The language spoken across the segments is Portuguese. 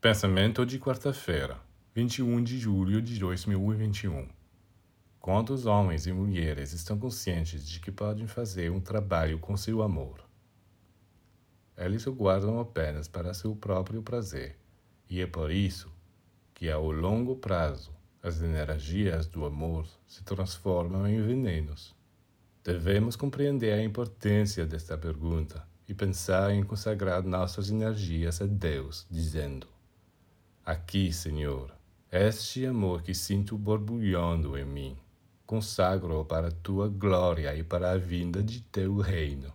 Pensamento de quarta-feira, 21 de julho de 2021. Quantos homens e mulheres estão conscientes de que podem fazer um trabalho com seu amor? Eles o guardam apenas para seu próprio prazer, e é por isso que, ao longo prazo, as energias do amor se transformam em venenos. Devemos compreender a importância desta pergunta e pensar em consagrar nossas energias a Deus, dizendo: Aqui, Senhor, este amor que sinto borbulhando em mim, consagro-o para a tua glória e para a vinda de teu reino.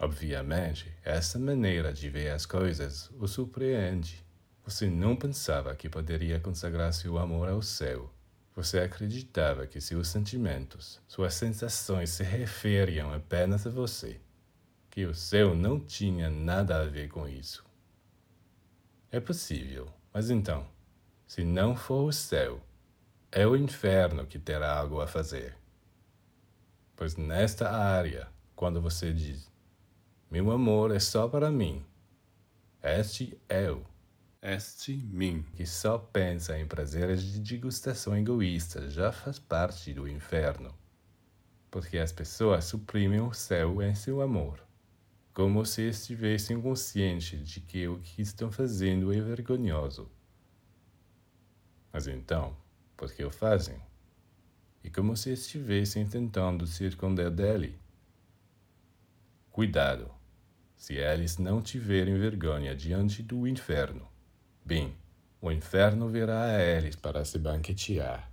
Obviamente, essa maneira de ver as coisas o surpreende. Você não pensava que poderia consagrar seu amor ao céu. Você acreditava que seus sentimentos, suas sensações se referiam apenas a você, que o céu não tinha nada a ver com isso. É possível, mas então, se não for o céu, é o inferno que terá algo a fazer. Pois nesta área, quando você diz, meu amor é só para mim, este eu, este mim, que só pensa em prazeres de degustação egoísta, já faz parte do inferno. Porque as pessoas suprimem o céu em seu amor como se estivessem conscientes de que o que estão fazendo é vergonhoso. Mas então, por que o fazem? E como se estivessem tentando se esconder dele. Cuidado! Se eles não tiverem vergonha diante do inferno, bem, o inferno virá a eles para se banquetear.